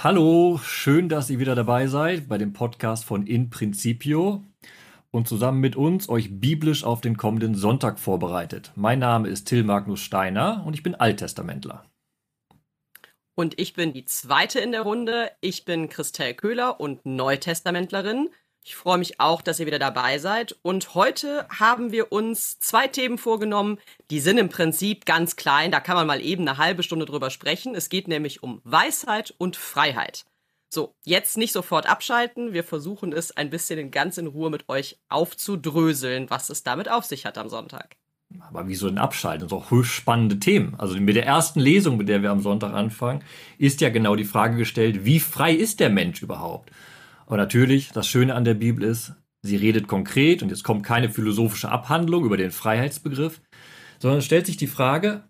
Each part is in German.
Hallo, schön, dass ihr wieder dabei seid bei dem Podcast von In Principio und zusammen mit uns euch biblisch auf den kommenden Sonntag vorbereitet. Mein Name ist Till Magnus Steiner und ich bin Alttestamentler. Und ich bin die zweite in der Runde. Ich bin Christel Köhler und Neutestamentlerin. Ich freue mich auch, dass ihr wieder dabei seid. Und heute haben wir uns zwei Themen vorgenommen. Die sind im Prinzip ganz klein. Da kann man mal eben eine halbe Stunde drüber sprechen. Es geht nämlich um Weisheit und Freiheit. So, jetzt nicht sofort abschalten. Wir versuchen es ein bisschen ganz in Ruhe mit euch aufzudröseln, was es damit auf sich hat am Sonntag. Aber wieso denn abschalten? Das sind auch höchst spannende Themen. Also mit der ersten Lesung, mit der wir am Sonntag anfangen, ist ja genau die Frage gestellt, wie frei ist der Mensch überhaupt? Aber natürlich, das Schöne an der Bibel ist, sie redet konkret und jetzt kommt keine philosophische Abhandlung über den Freiheitsbegriff, sondern stellt sich die Frage,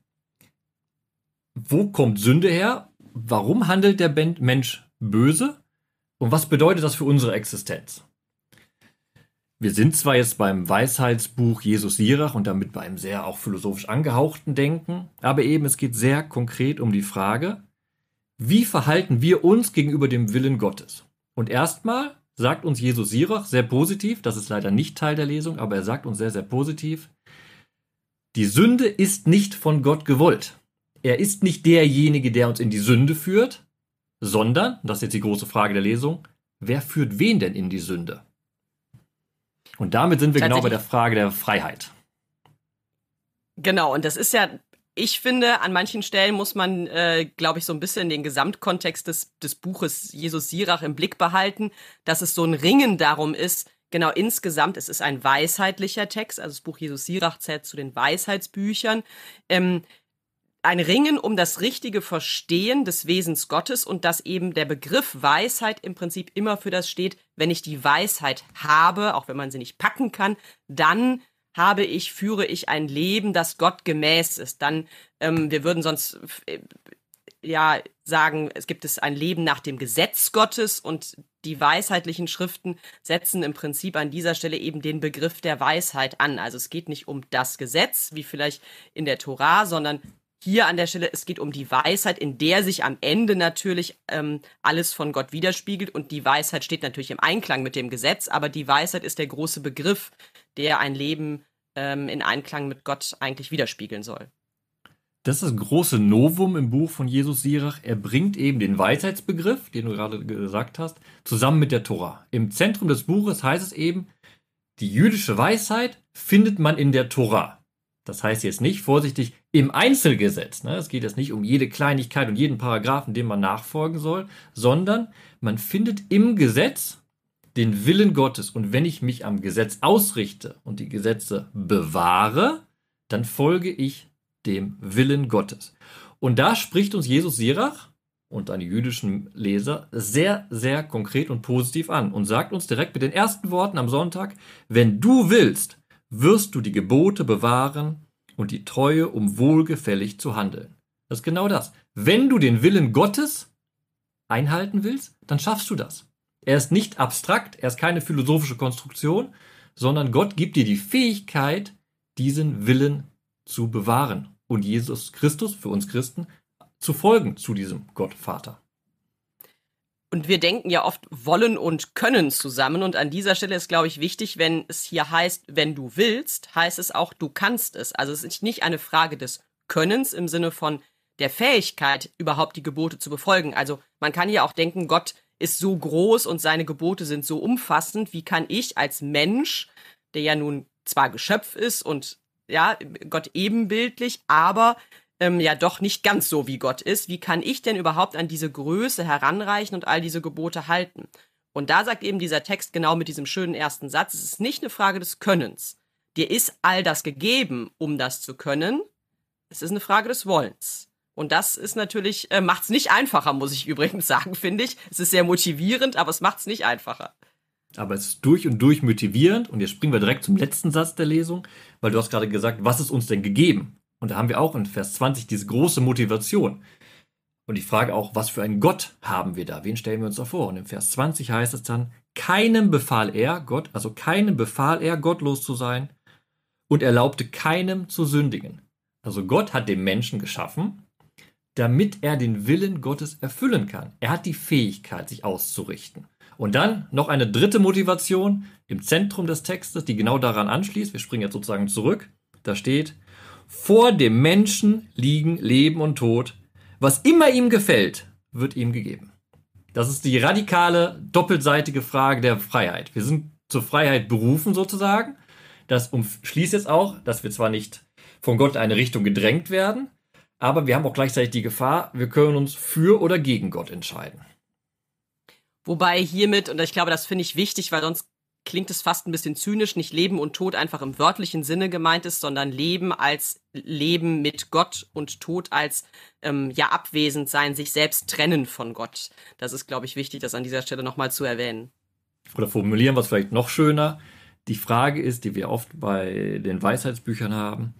wo kommt Sünde her? Warum handelt der Mensch böse? Und was bedeutet das für unsere Existenz? Wir sind zwar jetzt beim Weisheitsbuch Jesus Sirach und damit bei einem sehr auch philosophisch angehauchten Denken, aber eben es geht sehr konkret um die Frage, wie verhalten wir uns gegenüber dem Willen Gottes? Und erstmal sagt uns Jesus Sirach sehr positiv, das ist leider nicht Teil der Lesung, aber er sagt uns sehr, sehr positiv, die Sünde ist nicht von Gott gewollt. Er ist nicht derjenige, der uns in die Sünde führt, sondern, das ist jetzt die große Frage der Lesung, wer führt wen denn in die Sünde? Und damit sind wir genau bei der Frage der Freiheit. Genau, und das ist ja ich finde, an manchen Stellen muss man, äh, glaube ich, so ein bisschen den Gesamtkontext des, des Buches Jesus Sirach im Blick behalten, dass es so ein Ringen darum ist, genau insgesamt, es ist ein weisheitlicher Text, also das Buch Jesus Sirach zählt zu den Weisheitsbüchern, ähm, ein Ringen um das richtige Verstehen des Wesens Gottes und dass eben der Begriff Weisheit im Prinzip immer für das steht, wenn ich die Weisheit habe, auch wenn man sie nicht packen kann, dann habe ich, führe ich ein Leben, das Gott gemäß ist. Dann, ähm, wir würden sonst äh, ja sagen, es gibt es ein Leben nach dem Gesetz Gottes und die weisheitlichen Schriften setzen im Prinzip an dieser Stelle eben den Begriff der Weisheit an. Also es geht nicht um das Gesetz, wie vielleicht in der Tora, sondern hier an der Stelle, es geht um die Weisheit, in der sich am Ende natürlich ähm, alles von Gott widerspiegelt. Und die Weisheit steht natürlich im Einklang mit dem Gesetz, aber die Weisheit ist der große Begriff, der ein Leben ähm, in Einklang mit Gott eigentlich widerspiegeln soll. Das ist das große Novum im Buch von Jesus Sirach. Er bringt eben den Weisheitsbegriff, den du gerade gesagt hast, zusammen mit der Tora. Im Zentrum des Buches heißt es eben, die jüdische Weisheit findet man in der Tora. Das heißt jetzt nicht, vorsichtig, im Einzelgesetz. Ne? Es geht jetzt nicht um jede Kleinigkeit und jeden Paragraphen, dem man nachfolgen soll, sondern man findet im Gesetz den Willen Gottes. Und wenn ich mich am Gesetz ausrichte und die Gesetze bewahre, dann folge ich dem Willen Gottes. Und da spricht uns Jesus Sirach und eine jüdischen Leser sehr, sehr konkret und positiv an und sagt uns direkt mit den ersten Worten am Sonntag, wenn du willst, wirst du die Gebote bewahren und die Treue, um wohlgefällig zu handeln. Das ist genau das. Wenn du den Willen Gottes einhalten willst, dann schaffst du das. Er ist nicht abstrakt, er ist keine philosophische Konstruktion, sondern Gott gibt dir die Fähigkeit, diesen Willen zu bewahren und Jesus Christus für uns Christen zu folgen zu diesem Gott Vater. Und wir denken ja oft wollen und können zusammen. Und an dieser Stelle ist, glaube ich, wichtig, wenn es hier heißt, wenn du willst, heißt es auch, du kannst es. Also es ist nicht eine Frage des Könnens im Sinne von der Fähigkeit, überhaupt die Gebote zu befolgen. Also man kann ja auch denken, Gott ist so groß und seine Gebote sind so umfassend, wie kann ich als Mensch, der ja nun zwar Geschöpf ist und ja, Gott ebenbildlich, aber ähm, ja doch nicht ganz so wie Gott ist, wie kann ich denn überhaupt an diese Größe heranreichen und all diese Gebote halten? Und da sagt eben dieser Text genau mit diesem schönen ersten Satz, es ist nicht eine Frage des Könnens. Dir ist all das gegeben, um das zu können. Es ist eine Frage des Wollens. Und das ist natürlich, äh, macht es nicht einfacher, muss ich übrigens sagen, finde ich. Es ist sehr motivierend, aber es macht es nicht einfacher. Aber es ist durch und durch motivierend. Und jetzt springen wir direkt zum letzten Satz der Lesung, weil du hast gerade gesagt, was ist uns denn gegeben? Und da haben wir auch in Vers 20 diese große Motivation. Und die Frage auch, was für einen Gott haben wir da? Wen stellen wir uns da vor? Und im Vers 20 heißt es dann, keinem befahl er, Gott, also keinem befahl er, gottlos zu sein und erlaubte keinem zu sündigen. Also Gott hat den Menschen geschaffen damit er den Willen Gottes erfüllen kann. Er hat die Fähigkeit, sich auszurichten. Und dann noch eine dritte Motivation im Zentrum des Textes, die genau daran anschließt. Wir springen jetzt sozusagen zurück. Da steht, vor dem Menschen liegen Leben und Tod. Was immer ihm gefällt, wird ihm gegeben. Das ist die radikale, doppelseitige Frage der Freiheit. Wir sind zur Freiheit berufen sozusagen. Das umschließt jetzt auch, dass wir zwar nicht von Gott in eine Richtung gedrängt werden, aber wir haben auch gleichzeitig die Gefahr, wir können uns für oder gegen Gott entscheiden. Wobei hiermit, und ich glaube, das finde ich wichtig, weil sonst klingt es fast ein bisschen zynisch, nicht Leben und Tod einfach im wörtlichen Sinne gemeint ist, sondern Leben als Leben mit Gott und Tod als ähm, ja abwesend sein, sich selbst trennen von Gott. Das ist, glaube ich, wichtig, das an dieser Stelle nochmal zu erwähnen. Oder formulieren wir es vielleicht noch schöner. Die Frage ist, die wir oft bei den Weisheitsbüchern haben,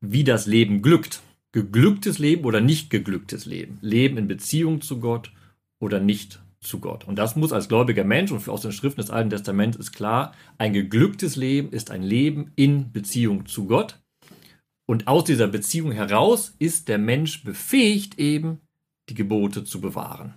wie das Leben glückt. Geglücktes Leben oder nicht geglücktes Leben. Leben in Beziehung zu Gott oder nicht zu Gott. Und das muss als gläubiger Mensch und aus den Schriften des Alten Testaments ist klar, ein geglücktes Leben ist ein Leben in Beziehung zu Gott. Und aus dieser Beziehung heraus ist der Mensch befähigt eben, die Gebote zu bewahren.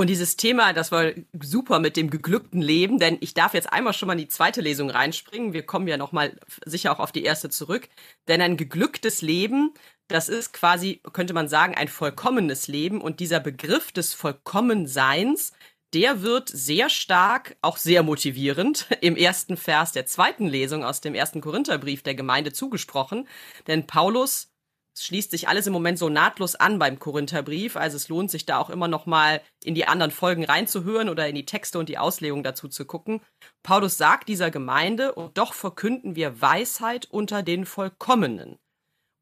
Und dieses Thema, das war super mit dem geglückten Leben, denn ich darf jetzt einmal schon mal in die zweite Lesung reinspringen. Wir kommen ja nochmal sicher auch auf die erste zurück. Denn ein geglücktes Leben, das ist quasi, könnte man sagen, ein vollkommenes Leben. Und dieser Begriff des Vollkommenseins, der wird sehr stark, auch sehr motivierend im ersten Vers der zweiten Lesung aus dem ersten Korintherbrief der Gemeinde zugesprochen. Denn Paulus es schließt sich alles im Moment so nahtlos an beim Korintherbrief, also es lohnt sich da auch immer noch mal in die anderen Folgen reinzuhören oder in die Texte und die Auslegung dazu zu gucken. Paulus sagt dieser Gemeinde, und doch verkünden wir Weisheit unter den Vollkommenen.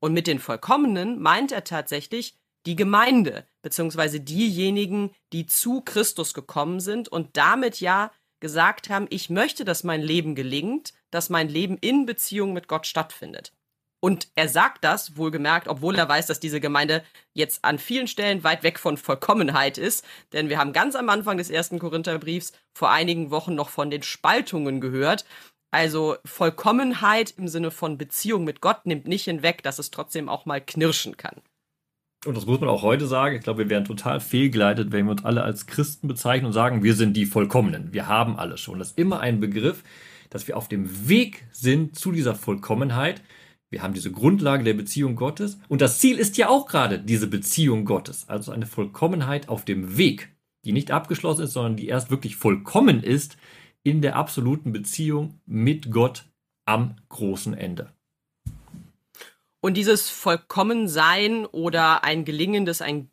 Und mit den Vollkommenen meint er tatsächlich die Gemeinde, beziehungsweise diejenigen, die zu Christus gekommen sind und damit ja gesagt haben, ich möchte, dass mein Leben gelingt, dass mein Leben in Beziehung mit Gott stattfindet. Und er sagt das, wohlgemerkt, obwohl er weiß, dass diese Gemeinde jetzt an vielen Stellen weit weg von Vollkommenheit ist. Denn wir haben ganz am Anfang des ersten Korintherbriefs vor einigen Wochen noch von den Spaltungen gehört. Also Vollkommenheit im Sinne von Beziehung mit Gott nimmt nicht hinweg, dass es trotzdem auch mal knirschen kann. Und das muss man auch heute sagen. Ich glaube, wir wären total fehlgeleitet, wenn wir uns alle als Christen bezeichnen und sagen, wir sind die Vollkommenen. Wir haben alles schon. Das ist immer ein Begriff, dass wir auf dem Weg sind zu dieser Vollkommenheit. Wir haben diese Grundlage der Beziehung Gottes und das Ziel ist ja auch gerade diese Beziehung Gottes, also eine Vollkommenheit auf dem Weg, die nicht abgeschlossen ist, sondern die erst wirklich vollkommen ist in der absoluten Beziehung mit Gott am großen Ende. Und dieses Vollkommensein oder ein gelingendes, ein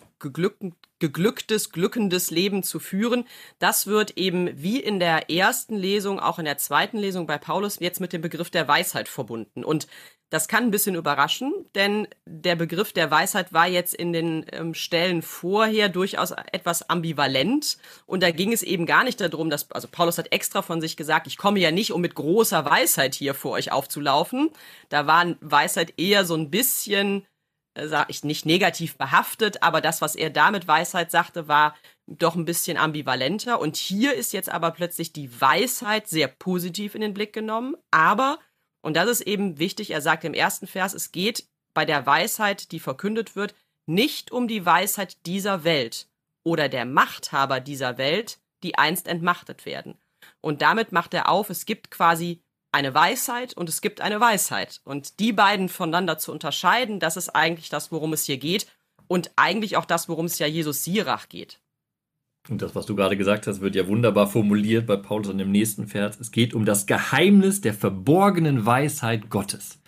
geglücktes, glückendes Leben zu führen, das wird eben wie in der ersten Lesung, auch in der zweiten Lesung bei Paulus jetzt mit dem Begriff der Weisheit verbunden. Und das kann ein bisschen überraschen, denn der Begriff der Weisheit war jetzt in den ähm, Stellen vorher durchaus etwas ambivalent. Und da ging es eben gar nicht darum, dass, also Paulus hat extra von sich gesagt, ich komme ja nicht, um mit großer Weisheit hier vor euch aufzulaufen. Da war Weisheit eher so ein bisschen, äh, sag ich nicht negativ behaftet, aber das, was er damit Weisheit sagte, war doch ein bisschen ambivalenter. Und hier ist jetzt aber plötzlich die Weisheit sehr positiv in den Blick genommen, aber und das ist eben wichtig. Er sagt im ersten Vers, es geht bei der Weisheit, die verkündet wird, nicht um die Weisheit dieser Welt oder der Machthaber dieser Welt, die einst entmachtet werden. Und damit macht er auf, es gibt quasi eine Weisheit und es gibt eine Weisheit. Und die beiden voneinander zu unterscheiden, das ist eigentlich das, worum es hier geht. Und eigentlich auch das, worum es ja Jesus Sirach geht. Und das, was du gerade gesagt hast, wird ja wunderbar formuliert bei Paulus in dem nächsten Vers. Es geht um das Geheimnis der verborgenen Weisheit Gottes.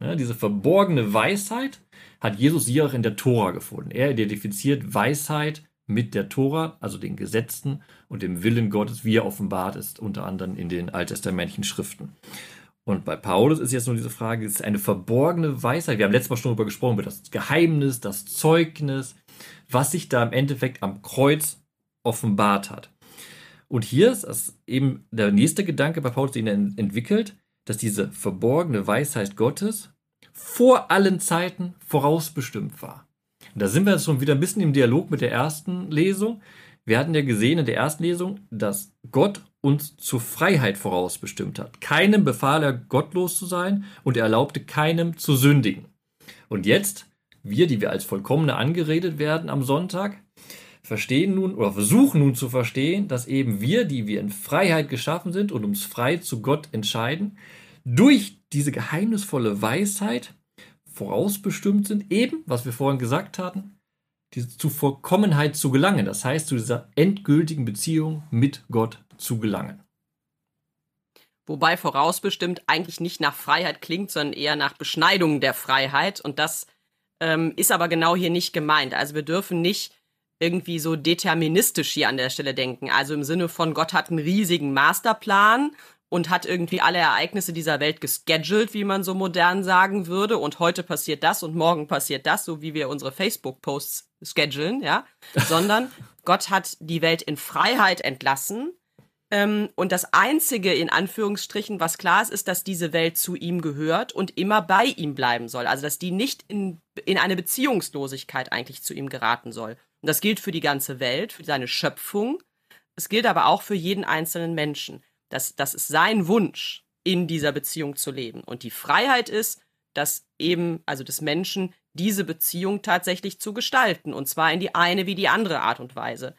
Ja, diese verborgene Weisheit hat Jesus hier auch in der Tora gefunden. Er identifiziert Weisheit mit der Tora, also den Gesetzen und dem Willen Gottes, wie er offenbart ist, unter anderem in den alttestamentlichen Schriften. Und bei Paulus ist jetzt nur diese Frage, ist eine verborgene Weisheit. Wir haben letztes Mal schon darüber gesprochen, über das Geheimnis, das Zeugnis, was sich da im Endeffekt am Kreuz offenbart hat. Und hier ist das eben der nächste Gedanke bei Paulus, den er entwickelt, dass diese verborgene Weisheit Gottes vor allen Zeiten vorausbestimmt war. Und da sind wir jetzt schon wieder ein bisschen im Dialog mit der ersten Lesung. Wir hatten ja gesehen in der ersten Lesung, dass Gott uns zur Freiheit vorausbestimmt hat. Keinem befahl er, gottlos zu sein und er erlaubte keinem zu sündigen. Und jetzt Wir, die wir als Vollkommene angeredet werden am Sonntag, verstehen nun oder versuchen nun zu verstehen, dass eben wir, die wir in Freiheit geschaffen sind und uns frei zu Gott entscheiden, durch diese geheimnisvolle Weisheit vorausbestimmt sind, eben, was wir vorhin gesagt hatten, diese, zu Vollkommenheit zu gelangen. Das heißt, zu dieser endgültigen Beziehung mit Gott zu gelangen. Wobei vorausbestimmt eigentlich nicht nach Freiheit klingt, sondern eher nach Beschneidung der Freiheit. Und das ähm, ist aber genau hier nicht gemeint. Also wir dürfen nicht irgendwie so deterministisch hier an der Stelle denken. Also im Sinne von Gott hat einen riesigen Masterplan und hat irgendwie alle Ereignisse dieser Welt gescheduled, wie man so modern sagen würde. Und heute passiert das und morgen passiert das, so wie wir unsere Facebook-Posts schedulen, ja. Sondern Gott hat die Welt in Freiheit entlassen ähm, und das Einzige in Anführungsstrichen, was klar ist, ist, dass diese Welt zu ihm gehört und immer bei ihm bleiben soll. Also dass die nicht in, in eine Beziehungslosigkeit eigentlich zu ihm geraten soll. Und das gilt für die ganze Welt, für seine Schöpfung. Es gilt aber auch für jeden einzelnen Menschen. Das, das ist sein Wunsch, in dieser Beziehung zu leben. Und die Freiheit ist, dass eben, also des Menschen, diese Beziehung tatsächlich zu gestalten. Und zwar in die eine wie die andere Art und Weise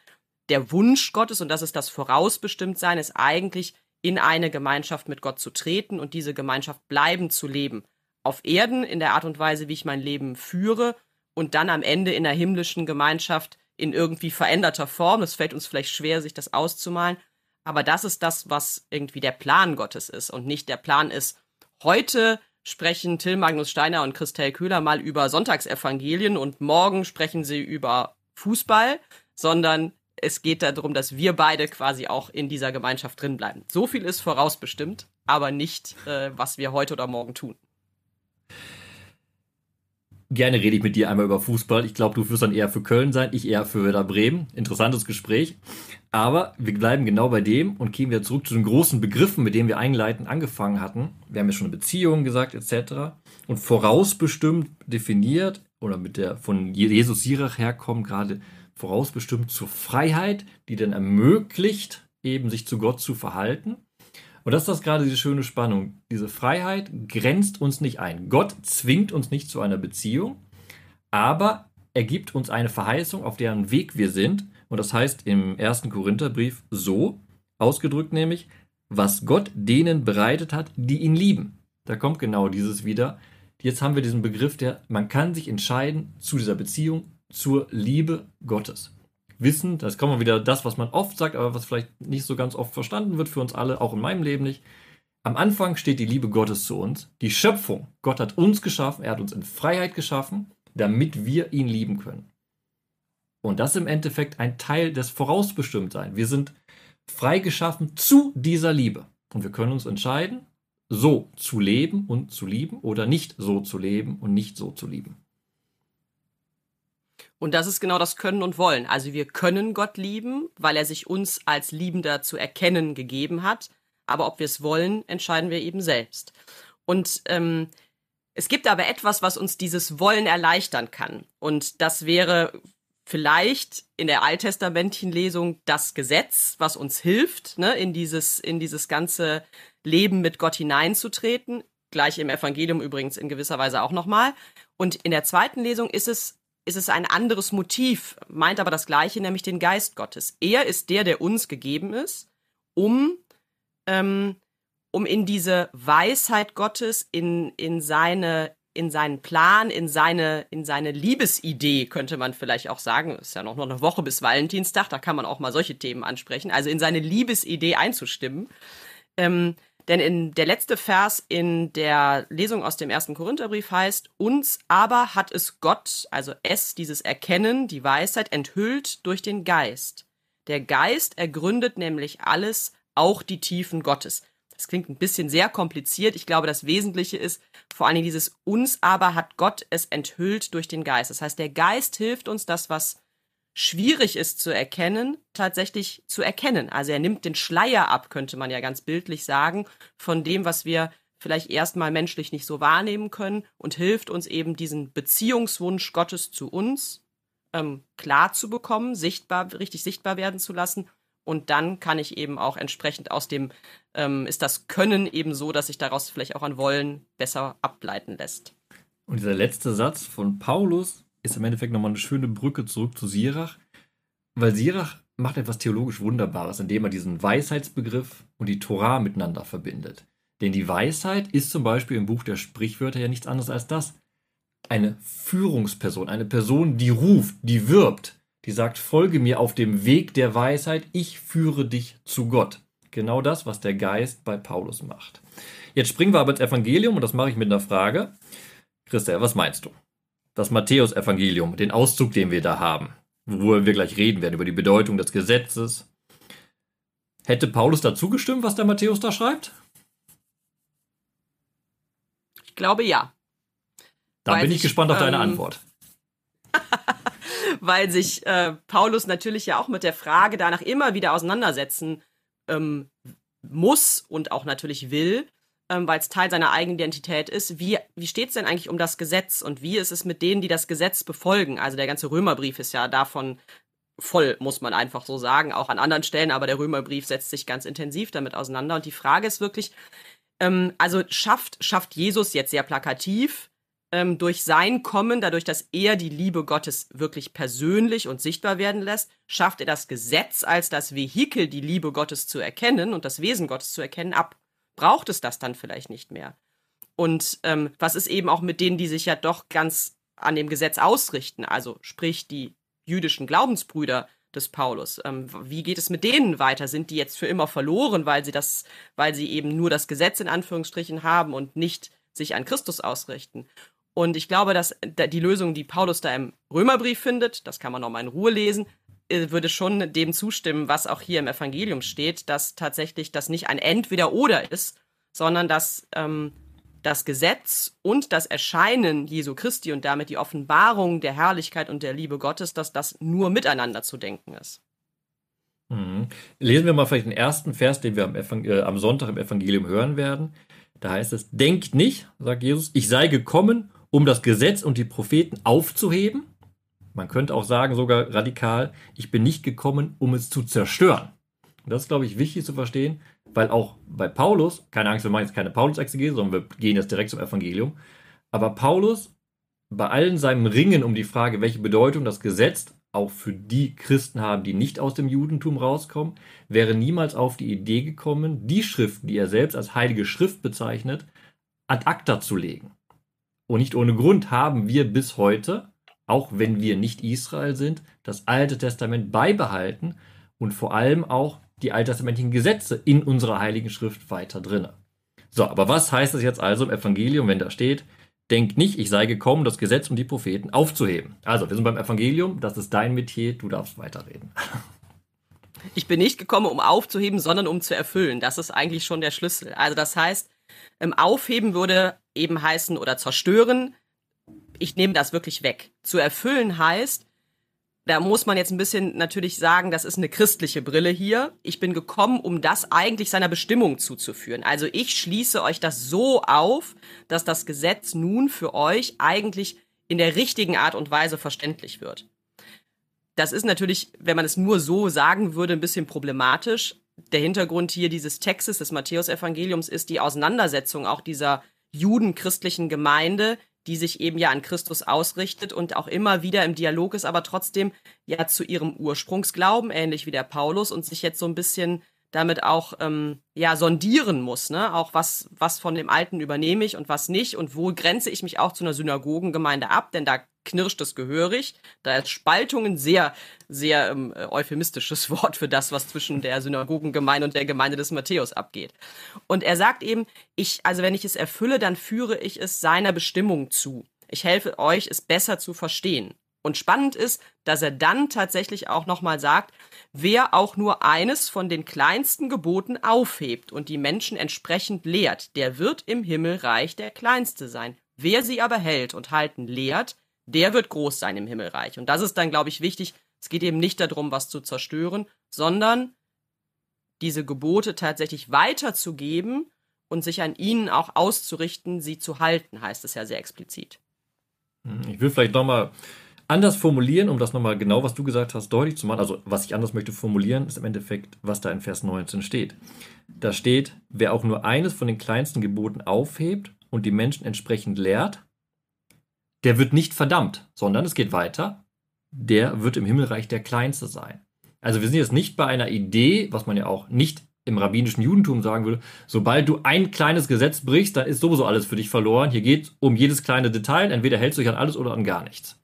der Wunsch Gottes, und das ist das Vorausbestimmtsein, ist eigentlich in eine Gemeinschaft mit Gott zu treten und diese Gemeinschaft bleiben zu leben. Auf Erden in der Art und Weise, wie ich mein Leben führe und dann am Ende in der himmlischen Gemeinschaft in irgendwie veränderter Form. Das fällt uns vielleicht schwer, sich das auszumalen. Aber das ist das, was irgendwie der Plan Gottes ist und nicht der Plan ist, heute sprechen Till Magnus Steiner und Christel Köhler mal über Sonntagsevangelien und morgen sprechen sie über Fußball, sondern es geht darum, dass wir beide quasi auch in dieser Gemeinschaft drin bleiben. So viel ist vorausbestimmt, aber nicht, äh, was wir heute oder morgen tun. Gerne rede ich mit dir einmal über Fußball. Ich glaube, du wirst dann eher für Köln sein, ich eher für Werder Bremen. Interessantes Gespräch. Aber wir bleiben genau bei dem und gehen wieder zurück zu den großen Begriffen, mit denen wir einleitend angefangen hatten. Wir haben ja schon eine Beziehung gesagt, etc. Und vorausbestimmt definiert oder mit der von Jesus Sirach herkommt, gerade vorausbestimmt zur Freiheit, die dann ermöglicht, eben sich zu Gott zu verhalten. Und das ist das gerade diese schöne Spannung. Diese Freiheit grenzt uns nicht ein. Gott zwingt uns nicht zu einer Beziehung, aber er gibt uns eine Verheißung, auf deren Weg wir sind. Und das heißt im ersten Korintherbrief so, ausgedrückt nämlich, was Gott denen bereitet hat, die ihn lieben. Da kommt genau dieses wieder. Jetzt haben wir diesen Begriff, der man kann sich entscheiden zu dieser Beziehung zur Liebe Gottes. Wissen, das kommt mal wieder das, was man oft sagt, aber was vielleicht nicht so ganz oft verstanden wird für uns alle, auch in meinem Leben nicht. Am Anfang steht die Liebe Gottes zu uns, die Schöpfung. Gott hat uns geschaffen, er hat uns in Freiheit geschaffen, damit wir ihn lieben können. Und das ist im Endeffekt ein Teil des Vorausbestimmtseins. Wir sind freigeschaffen zu dieser Liebe. Und wir können uns entscheiden, so zu leben und zu lieben oder nicht so zu leben und nicht so zu lieben. Und das ist genau das Können und Wollen. Also wir können Gott lieben, weil er sich uns als Liebender zu erkennen gegeben hat. Aber ob wir es wollen, entscheiden wir eben selbst. Und ähm, es gibt aber etwas, was uns dieses Wollen erleichtern kann. Und das wäre vielleicht in der alttestamentlichen Lesung das Gesetz, was uns hilft, ne, in dieses, in dieses ganze Leben mit Gott hineinzutreten. Gleich im Evangelium übrigens in gewisser Weise auch nochmal. Und in der zweiten Lesung ist es ist es ein anderes Motiv, meint aber das Gleiche, nämlich den Geist Gottes. Er ist der, der uns gegeben ist, um, ähm, um in diese Weisheit Gottes, in, in seine, in seinen Plan, in seine, in seine Liebesidee, könnte man vielleicht auch sagen, es ist ja noch, noch eine Woche bis Valentinstag, da kann man auch mal solche Themen ansprechen, also in seine Liebesidee einzustimmen. Ähm, denn in der letzte Vers in der Lesung aus dem ersten Korintherbrief heißt, uns aber hat es Gott, also es, dieses Erkennen, die Weisheit, enthüllt durch den Geist. Der Geist ergründet nämlich alles, auch die Tiefen Gottes. Das klingt ein bisschen sehr kompliziert. Ich glaube, das Wesentliche ist vor allem dieses uns aber hat Gott es enthüllt durch den Geist. Das heißt, der Geist hilft uns, das, was schwierig ist zu erkennen, tatsächlich zu erkennen. Also er nimmt den Schleier ab, könnte man ja ganz bildlich sagen, von dem, was wir vielleicht erstmal menschlich nicht so wahrnehmen können und hilft uns eben diesen Beziehungswunsch Gottes zu uns ähm, klar zu bekommen, sichtbar, richtig sichtbar werden zu lassen. Und dann kann ich eben auch entsprechend aus dem, ähm, ist das Können eben so, dass sich daraus vielleicht auch ein Wollen besser ableiten lässt. Und dieser letzte Satz von Paulus ist im Endeffekt nochmal eine schöne Brücke zurück zu Sirach, weil Sirach macht etwas theologisch Wunderbares, indem er diesen Weisheitsbegriff und die Torah miteinander verbindet. Denn die Weisheit ist zum Beispiel im Buch der Sprichwörter ja nichts anderes als das. Eine Führungsperson, eine Person, die ruft, die wirbt, die sagt, folge mir auf dem Weg der Weisheit, ich führe dich zu Gott. Genau das, was der Geist bei Paulus macht. Jetzt springen wir aber ins Evangelium und das mache ich mit einer Frage. Christa, was meinst du? Das Matthäus-Evangelium, den Auszug, den wir da haben, worüber wir gleich reden werden, über die Bedeutung des Gesetzes. Hätte Paulus dazu gestimmt, was der Matthäus da schreibt? Ich glaube ja. Da bin ich, ich gespannt auf ähm, deine Antwort. weil sich äh, Paulus natürlich ja auch mit der Frage danach immer wieder auseinandersetzen ähm, muss und auch natürlich will, ähm, weil es Teil seiner eigenen Identität ist. Wie, wie steht es denn eigentlich um das Gesetz und wie ist es mit denen, die das Gesetz befolgen? Also der ganze Römerbrief ist ja davon voll, muss man einfach so sagen, auch an anderen Stellen, aber der Römerbrief setzt sich ganz intensiv damit auseinander. Und die Frage ist wirklich, ähm, also schafft, schafft Jesus jetzt sehr plakativ ähm, durch sein Kommen, dadurch, dass er die Liebe Gottes wirklich persönlich und sichtbar werden lässt, schafft er das Gesetz als das Vehikel, die Liebe Gottes zu erkennen und das Wesen Gottes zu erkennen, ab. Braucht es das dann vielleicht nicht mehr? Und ähm, was ist eben auch mit denen, die sich ja doch ganz an dem Gesetz ausrichten, also sprich die jüdischen Glaubensbrüder des Paulus. Ähm, wie geht es mit denen weiter? Sind die jetzt für immer verloren, weil sie das, weil sie eben nur das Gesetz in Anführungsstrichen haben und nicht sich an Christus ausrichten? Und ich glaube, dass die Lösung, die Paulus da im Römerbrief findet, das kann man nochmal in Ruhe lesen, würde schon dem zustimmen, was auch hier im Evangelium steht, dass tatsächlich das nicht ein Entweder-Oder ist, sondern dass ähm, das Gesetz und das Erscheinen Jesu Christi und damit die Offenbarung der Herrlichkeit und der Liebe Gottes, dass das nur miteinander zu denken ist. Mhm. Lesen wir mal vielleicht den ersten Vers, den wir am, äh, am Sonntag im Evangelium hören werden. Da heißt es, denkt nicht, sagt Jesus, ich sei gekommen, um das Gesetz und die Propheten aufzuheben. Man könnte auch sagen, sogar radikal, ich bin nicht gekommen, um es zu zerstören. Und das ist, glaube ich, wichtig zu verstehen, weil auch bei Paulus, keine Angst, wir machen jetzt keine Paulus-Exegese, sondern wir gehen jetzt direkt zum Evangelium. Aber Paulus, bei allen seinem Ringen um die Frage, welche Bedeutung das Gesetz auch für die Christen haben, die nicht aus dem Judentum rauskommen, wäre niemals auf die Idee gekommen, die Schriften, die er selbst als heilige Schrift bezeichnet, ad acta zu legen. Und nicht ohne Grund haben wir bis heute, auch wenn wir nicht Israel sind, das Alte Testament beibehalten und vor allem auch die alttestamentlichen Gesetze in unserer Heiligen Schrift weiter drinne. So, aber was heißt es jetzt also im Evangelium, wenn da steht, denkt nicht, ich sei gekommen, das Gesetz und die Propheten aufzuheben. Also, wir sind beim Evangelium, das ist dein Metier, du darfst weiterreden. Ich bin nicht gekommen, um aufzuheben, sondern um zu erfüllen. Das ist eigentlich schon der Schlüssel. Also das heißt, ähm, aufheben würde eben heißen oder zerstören. Ich nehme das wirklich weg. Zu erfüllen heißt, da muss man jetzt ein bisschen natürlich sagen, das ist eine christliche Brille hier. Ich bin gekommen, um das eigentlich seiner Bestimmung zuzuführen. Also ich schließe euch das so auf, dass das Gesetz nun für euch eigentlich in der richtigen Art und Weise verständlich wird. Das ist natürlich, wenn man es nur so sagen würde, ein bisschen problematisch der Hintergrund hier dieses Textes des Matthäusevangeliums ist die Auseinandersetzung auch dieser judenchristlichen Gemeinde, die sich eben ja an Christus ausrichtet und auch immer wieder im Dialog ist, aber trotzdem ja zu ihrem Ursprungsglauben, ähnlich wie der Paulus, und sich jetzt so ein bisschen damit auch ähm, ja sondieren muss, ne? Auch was was von dem Alten übernehme ich und was nicht und wo grenze ich mich auch zu einer Synagogengemeinde ab, denn da knirscht es gehörig. Da ist Spaltung ein sehr sehr ähm, euphemistisches Wort für das, was zwischen der Synagogengemeinde und der Gemeinde des Matthäus abgeht. Und er sagt eben, ich also wenn ich es erfülle, dann führe ich es seiner Bestimmung zu. Ich helfe euch, es besser zu verstehen. Und spannend ist, dass er dann tatsächlich auch nochmal sagt, wer auch nur eines von den kleinsten Geboten aufhebt und die Menschen entsprechend lehrt, der wird im Himmelreich der Kleinste sein. Wer sie aber hält und halten lehrt, der wird groß sein im Himmelreich. Und das ist dann, glaube ich, wichtig. Es geht eben nicht darum, was zu zerstören, sondern diese Gebote tatsächlich weiterzugeben und sich an ihnen auch auszurichten, sie zu halten, heißt es ja sehr explizit. Ich will vielleicht nochmal anders formulieren, um das nochmal genau, was du gesagt hast, deutlich zu machen. Also, was ich anders möchte formulieren, ist im Endeffekt, was da in Vers 19 steht. Da steht, wer auch nur eines von den kleinsten Geboten aufhebt und die Menschen entsprechend lehrt, der wird nicht verdammt, sondern es geht weiter, der wird im Himmelreich der Kleinste sein. Also wir sind jetzt nicht bei einer Idee, was man ja auch nicht im rabbinischen Judentum sagen würde, sobald du ein kleines Gesetz brichst, dann ist sowieso alles für dich verloren. Hier geht es um jedes kleine Detail, entweder hältst du dich an alles oder an gar nichts.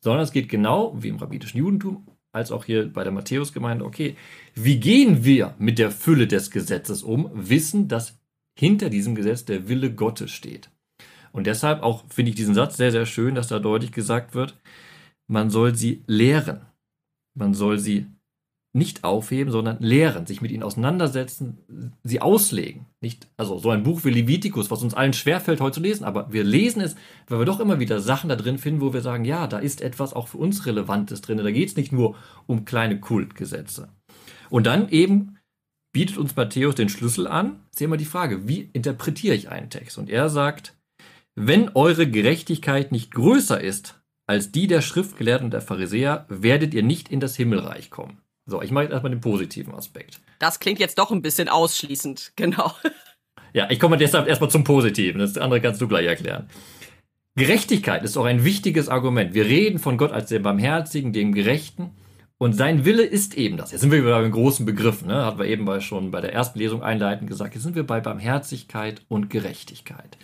Sondern es geht genau, wie im rabbinischen Judentum, als auch hier bei der Matthäusgemeinde, okay, wie gehen wir mit der Fülle des Gesetzes um, wissen, dass hinter diesem Gesetz der Wille Gottes steht. Und deshalb auch finde ich diesen Satz sehr, sehr schön, dass da deutlich gesagt wird, man soll sie lehren. Man soll sie nicht aufheben, sondern lehren, sich mit ihnen auseinandersetzen, sie auslegen. Nicht, also so ein Buch wie Levitikus, was uns allen schwerfällt heute zu lesen, aber wir lesen es, weil wir doch immer wieder Sachen da drin finden, wo wir sagen, ja, da ist etwas auch für uns Relevantes drin. Da geht es nicht nur um kleine Kultgesetze. Und dann eben bietet uns Matthäus den Schlüssel an. Ist immer die Frage, wie interpretiere ich einen Text? Und er sagt, wenn eure Gerechtigkeit nicht größer ist als die der Schriftgelehrten und der Pharisäer, werdet ihr nicht in das Himmelreich kommen. So, ich mache jetzt erstmal den positiven Aspekt. Das klingt jetzt doch ein bisschen ausschließend, genau. Ja, ich komme deshalb erstmal zum Positiven. Das andere kannst du gleich erklären. Gerechtigkeit ist auch ein wichtiges Argument. Wir reden von Gott als dem Barmherzigen, dem Gerechten. Und sein Wille ist eben das. Jetzt sind wir bei den großen Begriffen, ne? Hatten wir eben bei schon bei der ersten Lesung einleitend gesagt. Jetzt sind wir bei Barmherzigkeit und Gerechtigkeit.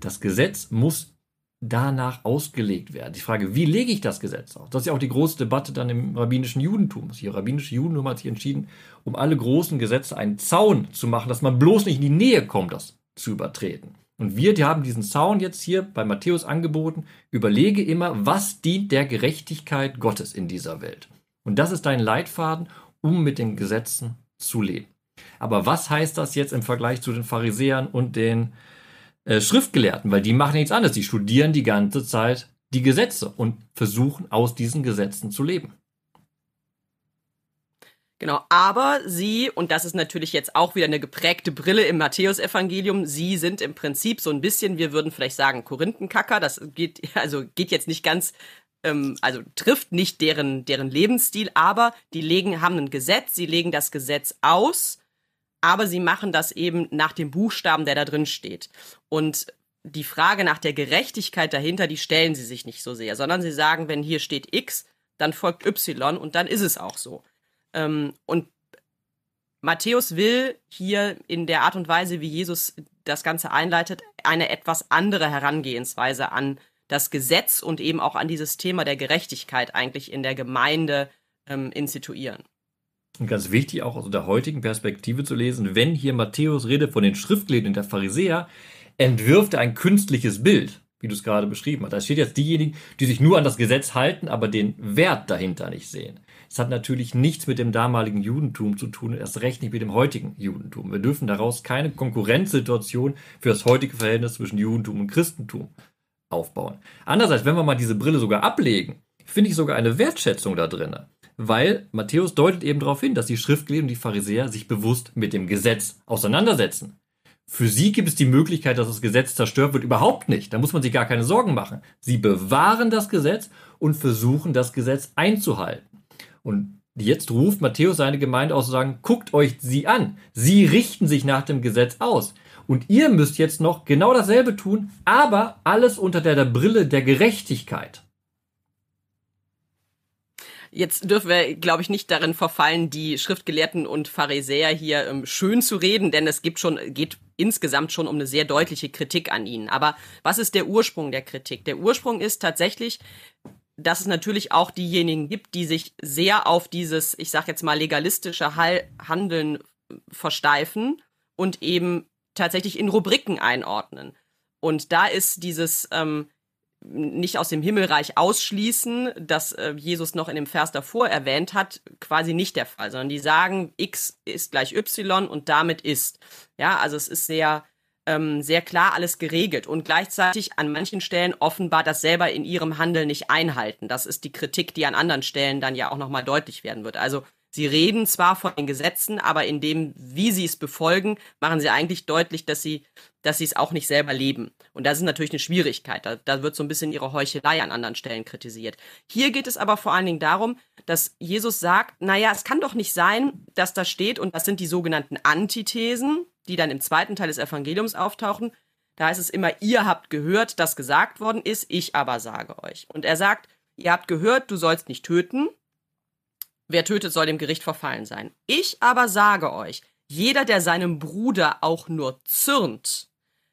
Das Gesetz muss danach ausgelegt werden. Die Frage, wie lege ich das Gesetz aus? Das ist ja auch die große Debatte dann im rabbinischen Judentum. Das rabbinische Judentum hat sich entschieden, um alle großen Gesetze einen Zaun zu machen, dass man bloß nicht in die Nähe kommt, das zu übertreten. Und wir, die haben diesen Zaun jetzt hier bei Matthäus angeboten. Überlege immer, was dient der Gerechtigkeit Gottes in dieser Welt? Und das ist dein Leitfaden, um mit den Gesetzen zu leben. Aber was heißt das jetzt im Vergleich zu den Pharisäern und den äh, Schriftgelehrten, weil die machen nichts anderes. Die studieren die ganze Zeit die Gesetze und versuchen aus diesen Gesetzen zu leben. Genau, aber sie, und das ist natürlich jetzt auch wieder eine geprägte Brille im Matthäusevangelium, sie sind im Prinzip so ein bisschen, wir würden vielleicht sagen, Korinthenkacker, das geht, also geht jetzt nicht ganz, ähm, also trifft nicht deren, deren Lebensstil, aber die legen, haben ein Gesetz, sie legen das Gesetz aus aber sie machen das eben nach dem Buchstaben, der da drin steht. Und die Frage nach der Gerechtigkeit dahinter, die stellen sie sich nicht so sehr, sondern sie sagen, wenn hier steht X, dann folgt Y und dann ist es auch so. Ähm, und Matthäus will hier in der Art und Weise, wie Jesus das Ganze einleitet, eine etwas andere Herangehensweise an das Gesetz und eben auch an dieses Thema der Gerechtigkeit eigentlich in der Gemeinde ähm, instituieren. Und ganz wichtig auch aus der heutigen Perspektive zu lesen, wenn hier Matthäus redet von den Schriftgelehrten der Pharisäer, entwirft er ein künstliches Bild, wie du es gerade beschrieben hast. Da steht jetzt diejenigen, die sich nur an das Gesetz halten, aber den Wert dahinter nicht sehen. Es hat natürlich nichts mit dem damaligen Judentum zu tun, erst recht nicht mit dem heutigen Judentum. Wir dürfen daraus keine Konkurrenzsituation für das heutige Verhältnis zwischen Judentum und Christentum aufbauen. Andererseits, wenn wir mal diese Brille sogar ablegen, finde ich sogar eine Wertschätzung da drin weil Matthäus deutet eben darauf hin, dass die Schriftgelehrten die Pharisäer sich bewusst mit dem Gesetz auseinandersetzen. Für sie gibt es die Möglichkeit, dass das Gesetz zerstört wird, überhaupt nicht. Da muss man sich gar keine Sorgen machen. Sie bewahren das Gesetz und versuchen, das Gesetz einzuhalten. Und jetzt ruft Matthäus seine Gemeinde aus und sagen, guckt euch sie an. Sie richten sich nach dem Gesetz aus. Und ihr müsst jetzt noch genau dasselbe tun, aber alles unter der, der Brille der Gerechtigkeit. Jetzt dürfen wir, glaube ich, nicht darin verfallen, die Schriftgelehrten und Pharisäer hier ähm, schön zu reden, denn es gibt schon, geht insgesamt schon um eine sehr deutliche Kritik an ihnen. Aber was ist der Ursprung der Kritik? Der Ursprung ist tatsächlich, dass es natürlich auch diejenigen gibt, die sich sehr auf dieses, ich sage jetzt mal, legalistische Handeln versteifen und eben tatsächlich in Rubriken einordnen. Und da ist dieses ähm, nicht aus dem Himmelreich ausschließen, das äh, Jesus noch in dem Vers davor erwähnt hat, quasi nicht der Fall, sondern die sagen, x ist gleich y und damit ist. Ja, also es ist sehr, ähm, sehr klar alles geregelt und gleichzeitig an manchen Stellen offenbar das selber in ihrem Handeln nicht einhalten. Das ist die Kritik, die an anderen Stellen dann ja auch nochmal deutlich werden wird. Also Sie reden zwar von den Gesetzen, aber in dem, wie sie es befolgen, machen sie eigentlich deutlich, dass sie, dass sie es auch nicht selber leben. Und das ist natürlich eine Schwierigkeit. Da, da wird so ein bisschen ihre Heuchelei an anderen Stellen kritisiert. Hier geht es aber vor allen Dingen darum, dass Jesus sagt, naja, es kann doch nicht sein, dass da steht, und das sind die sogenannten Antithesen, die dann im zweiten Teil des Evangeliums auftauchen, Da heißt es immer, ihr habt gehört, dass gesagt worden ist, ich aber sage euch. Und er sagt, ihr habt gehört, du sollst nicht töten. Wer tötet, soll dem Gericht verfallen sein. Ich aber sage euch, jeder, der seinem Bruder auch nur zürnt,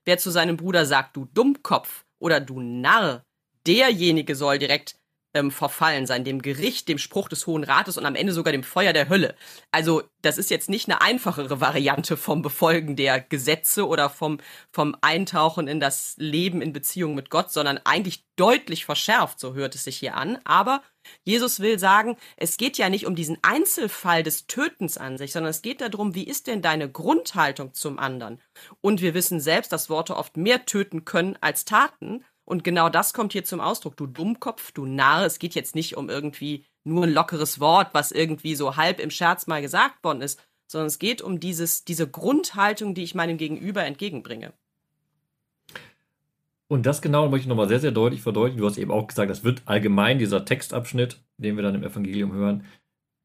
wer zu seinem Bruder sagt, du Dummkopf oder du Narr, derjenige soll direkt ähm, verfallen sein, dem Gericht, dem Spruch des Hohen Rates und am Ende sogar dem Feuer der Hölle. Also das ist jetzt nicht eine einfachere Variante vom Befolgen der Gesetze oder vom, vom Eintauchen in das Leben in Beziehung mit Gott, sondern eigentlich deutlich verschärft, so hört es sich hier an. Aber Jesus will sagen, es geht ja nicht um diesen Einzelfall des Tötens an sich, sondern es geht darum, wie ist denn deine Grundhaltung zum anderen? Und wir wissen selbst, dass Worte oft mehr töten können als Taten. Und genau das kommt hier zum Ausdruck. Du Dummkopf, du Narr. Es geht jetzt nicht um irgendwie nur ein lockeres Wort, was irgendwie so halb im Scherz mal gesagt worden ist, sondern es geht um dieses, diese Grundhaltung, die ich meinem Gegenüber entgegenbringe. Und das genau möchte ich nochmal sehr, sehr deutlich verdeutlichen. Du hast eben auch gesagt, das wird allgemein, dieser Textabschnitt, den wir dann im Evangelium hören,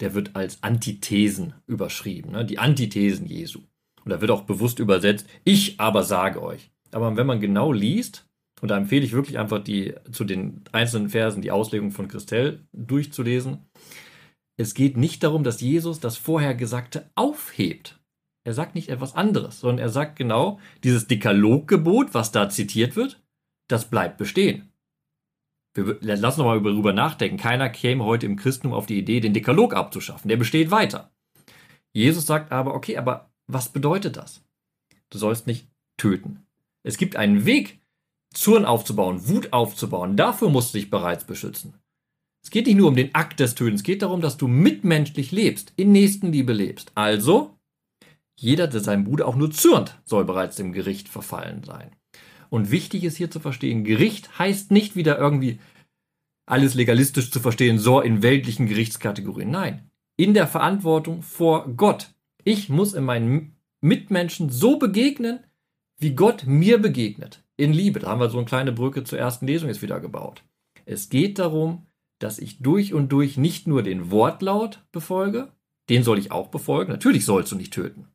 der wird als Antithesen überschrieben, ne? die Antithesen Jesu. Und da wird auch bewusst übersetzt, ich aber sage euch. Aber wenn man genau liest, und da empfehle ich wirklich einfach die zu den einzelnen Versen die Auslegung von Christell durchzulesen. Es geht nicht darum, dass Jesus das Vorhergesagte aufhebt. Er sagt nicht etwas anderes, sondern er sagt genau, dieses Dekaloggebot, was da zitiert wird, das bleibt bestehen. Wir lassen noch mal darüber nachdenken. Keiner käme heute im Christentum auf die Idee, den Dekalog abzuschaffen. Der besteht weiter. Jesus sagt aber, okay, aber was bedeutet das? Du sollst nicht töten. Es gibt einen Weg, Zorn aufzubauen, Wut aufzubauen, dafür musst du dich bereits beschützen. Es geht nicht nur um den Akt des Tötens, es geht darum, dass du mitmenschlich lebst, in Nächstenliebe lebst. Also, jeder, der seinem Bruder auch nur zürnt, soll bereits dem Gericht verfallen sein. Und wichtig ist hier zu verstehen, Gericht heißt nicht wieder irgendwie alles legalistisch zu verstehen, so in weltlichen Gerichtskategorien. Nein, in der Verantwortung vor Gott. Ich muss in meinen Mitmenschen so begegnen, wie Gott mir begegnet in Liebe. Da haben wir so eine kleine Brücke zur ersten Lesung jetzt wieder gebaut. Es geht darum, dass ich durch und durch nicht nur den Wortlaut befolge, den soll ich auch befolgen. Natürlich sollst du nicht töten.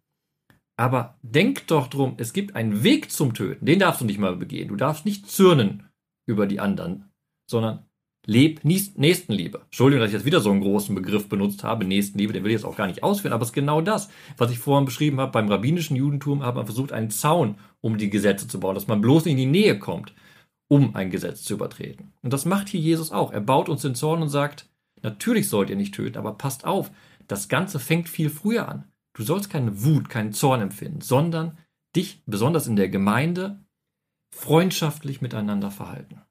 Aber denk doch drum, es gibt einen Weg zum Töten. Den darfst du nicht mal begehen. Du darfst nicht zürnen über die anderen, sondern Leb Nächstenliebe. Entschuldigung, dass ich jetzt wieder so einen großen Begriff benutzt habe, Nächstenliebe, den will ich jetzt auch gar nicht ausführen, aber es ist genau das, was ich vorhin beschrieben habe. Beim rabbinischen Judentum hat man versucht, einen Zaun um die Gesetze zu bauen, dass man bloß nicht in die Nähe kommt, um ein Gesetz zu übertreten. Und das macht hier Jesus auch. Er baut uns den Zorn und sagt, natürlich sollt ihr nicht töten, aber passt auf, das Ganze fängt viel früher an. Du sollst keine Wut, keinen Zorn empfinden, sondern dich, besonders in der Gemeinde, freundschaftlich miteinander verhalten.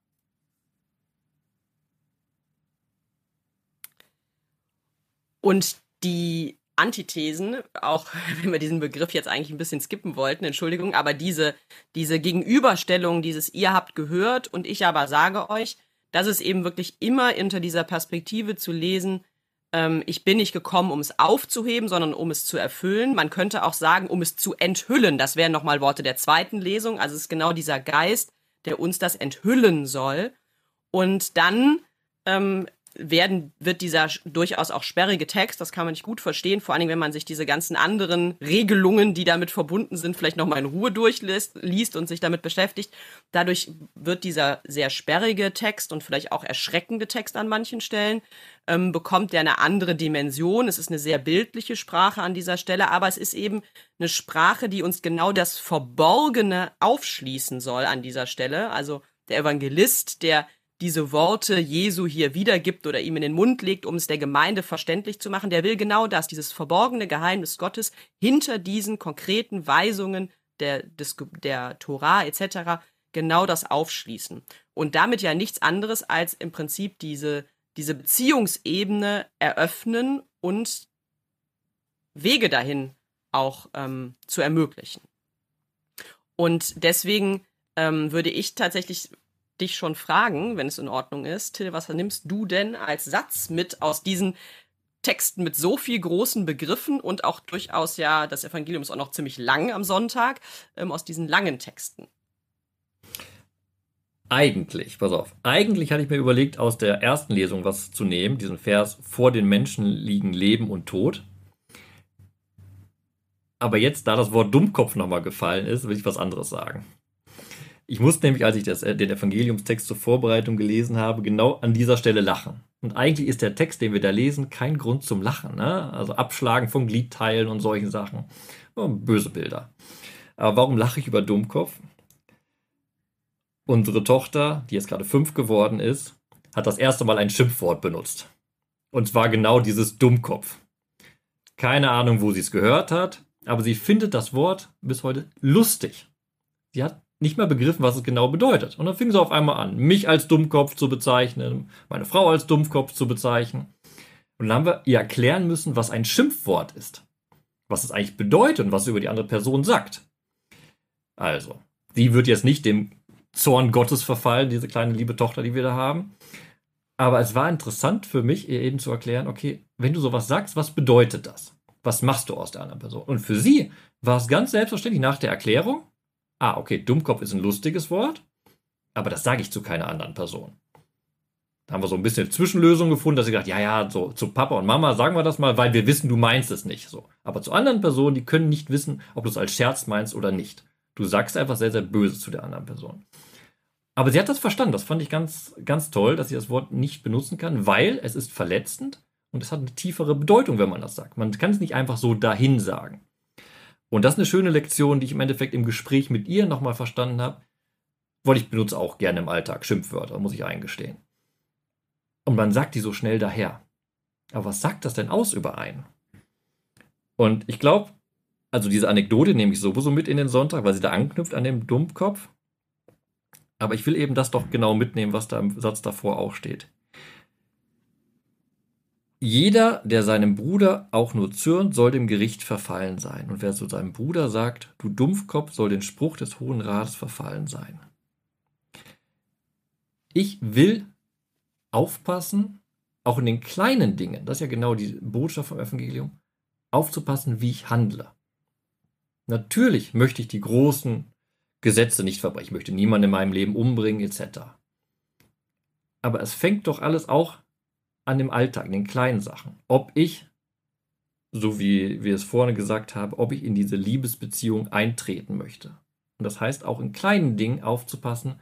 Und die Antithesen, auch wenn wir diesen Begriff jetzt eigentlich ein bisschen skippen wollten, Entschuldigung, aber diese, diese Gegenüberstellung, dieses ihr habt gehört und ich aber sage euch, das ist eben wirklich immer unter dieser Perspektive zu lesen, ich bin nicht gekommen, um es aufzuheben, sondern um es zu erfüllen. Man könnte auch sagen, um es zu enthüllen. Das wären nochmal Worte der zweiten Lesung. Also es ist genau dieser Geist, der uns das enthüllen soll. Und dann ähm, werden, wird dieser durchaus auch sperrige Text, das kann man nicht gut verstehen, vor allen Dingen, wenn man sich diese ganzen anderen Regelungen, die damit verbunden sind, vielleicht nochmal in Ruhe durchliest liest und sich damit beschäftigt. Dadurch wird dieser sehr sperrige Text und vielleicht auch erschreckende Text an manchen Stellen, ähm, bekommt der eine andere Dimension. Es ist eine sehr bildliche Sprache an dieser Stelle, aber es ist eben eine Sprache, die uns genau das Verborgene aufschließen soll an dieser Stelle. Also der Evangelist, der diese Worte Jesu hier wiedergibt oder ihm in den Mund legt, um es der Gemeinde verständlich zu machen, der will genau das, dieses verborgene Geheimnis Gottes hinter diesen konkreten Weisungen der, des, der Torah etc. genau das aufschließen. Und damit ja nichts anderes als im Prinzip diese, diese Beziehungsebene eröffnen und Wege dahin auch ähm, zu ermöglichen. Und deswegen ähm, würde ich tatsächlich dich schon fragen, wenn es in Ordnung ist. Till, was nimmst du denn als Satz mit aus diesen Texten mit so viel großen Begriffen und auch durchaus ja, das Evangelium ist auch noch ziemlich lang am Sonntag, ähm, aus diesen langen Texten? Eigentlich, pass auf, eigentlich hatte ich mir überlegt, aus der ersten Lesung was zu nehmen, diesen Vers, vor den Menschen liegen Leben und Tod. Aber jetzt, da das Wort Dummkopf nochmal gefallen ist, will ich was anderes sagen. Ich musste nämlich, als ich das, äh, den Evangeliumstext zur Vorbereitung gelesen habe, genau an dieser Stelle lachen. Und eigentlich ist der Text, den wir da lesen, kein Grund zum Lachen. Ne? Also Abschlagen von Gliedteilen und solchen Sachen. Oh, böse Bilder. Aber warum lache ich über Dummkopf? Unsere Tochter, die jetzt gerade fünf geworden ist, hat das erste Mal ein Schimpfwort benutzt. Und zwar genau dieses Dummkopf. Keine Ahnung, wo sie es gehört hat, aber sie findet das Wort bis heute lustig. Sie hat nicht mehr begriffen, was es genau bedeutet. Und dann fing sie auf einmal an, mich als Dummkopf zu bezeichnen, meine Frau als Dummkopf zu bezeichnen. Und dann haben wir ihr erklären müssen, was ein Schimpfwort ist. Was es eigentlich bedeutet und was es über die andere Person sagt. Also, sie wird jetzt nicht dem Zorn Gottes verfallen, diese kleine liebe Tochter, die wir da haben. Aber es war interessant für mich, ihr eben zu erklären, okay, wenn du sowas sagst, was bedeutet das? Was machst du aus der anderen Person? Und für sie war es ganz selbstverständlich nach der Erklärung, ah, okay, Dummkopf ist ein lustiges Wort, aber das sage ich zu keiner anderen Person. Da haben wir so ein bisschen Zwischenlösung gefunden, dass sie gesagt, ja, ja, so zu Papa und Mama sagen wir das mal, weil wir wissen, du meinst es nicht so. Aber zu anderen Personen, die können nicht wissen, ob du es als Scherz meinst oder nicht. Du sagst einfach sehr, sehr böse zu der anderen Person. Aber sie hat das verstanden. Das fand ich ganz, ganz toll, dass sie das Wort nicht benutzen kann, weil es ist verletzend und es hat eine tiefere Bedeutung, wenn man das sagt. Man kann es nicht einfach so dahin sagen. Und das ist eine schöne Lektion, die ich im Endeffekt im Gespräch mit ihr nochmal verstanden habe. Weil ich benutze auch gerne im Alltag Schimpfwörter, muss ich eingestehen. Und man sagt die so schnell daher. Aber was sagt das denn aus über einen? Und ich glaube, also diese Anekdote nehme ich sowieso mit in den Sonntag, weil sie da anknüpft an dem Dummkopf. Aber ich will eben das doch genau mitnehmen, was da im Satz davor auch steht. Jeder, der seinem Bruder auch nur zürnt, soll dem Gericht verfallen sein. Und wer zu seinem Bruder sagt, du Dumpfkopf, soll den Spruch des Hohen Rates verfallen sein. Ich will aufpassen, auch in den kleinen Dingen, das ist ja genau die Botschaft vom Evangelium, aufzupassen, wie ich handle. Natürlich möchte ich die großen Gesetze nicht verbrechen, ich möchte niemanden in meinem Leben umbringen, etc. Aber es fängt doch alles auch an dem Alltag, in den kleinen Sachen. Ob ich, so wie wir es vorne gesagt haben, ob ich in diese Liebesbeziehung eintreten möchte. Und das heißt auch in kleinen Dingen aufzupassen,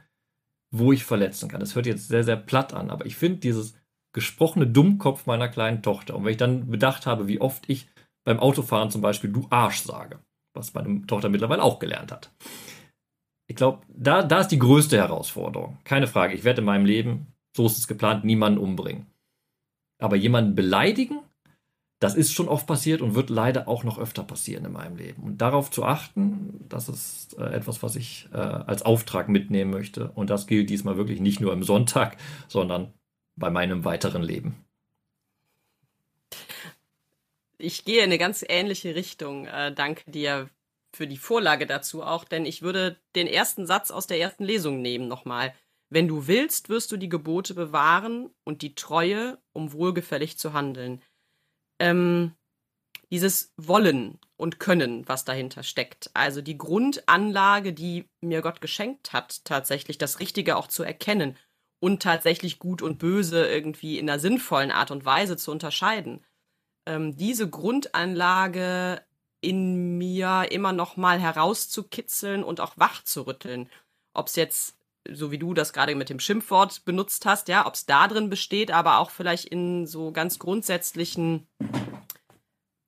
wo ich verletzen kann. Das hört jetzt sehr, sehr platt an, aber ich finde dieses gesprochene Dummkopf meiner kleinen Tochter. Und wenn ich dann bedacht habe, wie oft ich beim Autofahren zum Beispiel du Arsch sage, was meine Tochter mittlerweile auch gelernt hat. Ich glaube, da, da ist die größte Herausforderung. Keine Frage. Ich werde in meinem Leben, so ist es geplant, niemanden umbringen. Aber jemanden beleidigen, das ist schon oft passiert und wird leider auch noch öfter passieren in meinem Leben. Und darauf zu achten, das ist äh, etwas, was ich äh, als Auftrag mitnehmen möchte. Und das gilt diesmal wirklich nicht nur im Sonntag, sondern bei meinem weiteren Leben. Ich gehe in eine ganz ähnliche Richtung. Äh, danke dir für die Vorlage dazu auch, denn ich würde den ersten Satz aus der ersten Lesung nehmen nochmal. Wenn du willst, wirst du die Gebote bewahren und die Treue, um wohlgefällig zu handeln. Ähm, dieses Wollen und Können, was dahinter steckt. Also die Grundanlage, die mir Gott geschenkt hat, tatsächlich das Richtige auch zu erkennen und tatsächlich gut und böse irgendwie in einer sinnvollen Art und Weise zu unterscheiden. Ähm, diese Grundanlage in mir immer noch mal herauszukitzeln und auch wach zu rütteln. Ob es jetzt so wie du das gerade mit dem Schimpfwort benutzt hast, ja, ob es da drin besteht, aber auch vielleicht in so ganz grundsätzlichen,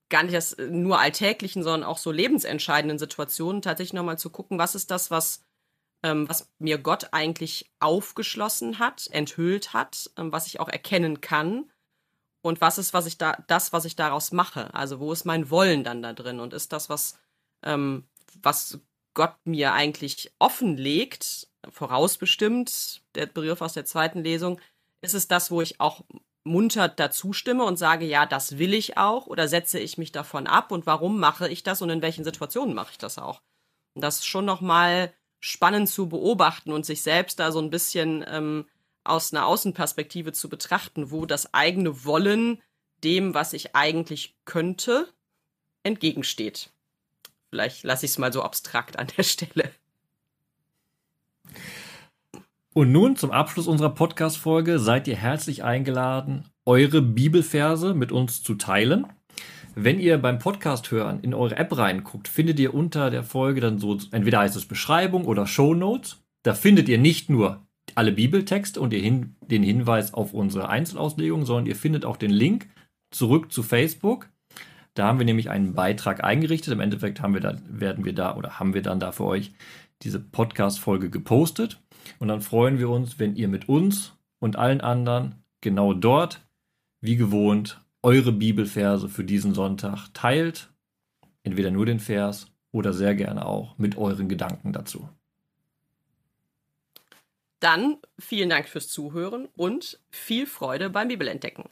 gar nicht das nur alltäglichen, sondern auch so lebensentscheidenden Situationen tatsächlich nochmal zu gucken, was ist das, was, ähm, was mir Gott eigentlich aufgeschlossen hat, enthüllt hat, ähm, was ich auch erkennen kann. Und was ist, was ich da, das, was ich daraus mache? Also, wo ist mein Wollen dann da drin? Und ist das, was, ähm, was Gott mir eigentlich offenlegt, vorausbestimmt, der Begriff aus der zweiten Lesung, ist es das, wo ich auch munter dazu stimme und sage, ja, das will ich auch oder setze ich mich davon ab und warum mache ich das und in welchen Situationen mache ich das auch? Und das ist schon nochmal spannend zu beobachten und sich selbst da so ein bisschen ähm, aus einer Außenperspektive zu betrachten, wo das eigene Wollen dem, was ich eigentlich könnte, entgegensteht. Vielleicht lasse ich es mal so abstrakt an der Stelle. Und nun zum Abschluss unserer Podcast-Folge seid ihr herzlich eingeladen, eure Bibelverse mit uns zu teilen. Wenn ihr beim Podcast hören in eure App reinguckt, findet ihr unter der Folge dann so, entweder heißt es Beschreibung oder Show Notes. Da findet ihr nicht nur alle Bibeltexte und den Hinweis auf unsere Einzelauslegung, sondern ihr findet auch den Link zurück zu Facebook. Da haben wir nämlich einen Beitrag eingerichtet. Im Endeffekt haben wir da, werden wir da oder haben wir dann da für euch diese Podcast-Folge gepostet. Und dann freuen wir uns, wenn ihr mit uns und allen anderen genau dort, wie gewohnt, eure Bibelverse für diesen Sonntag teilt. Entweder nur den Vers oder sehr gerne auch mit euren Gedanken dazu. Dann vielen Dank fürs Zuhören und viel Freude beim Bibelentdecken.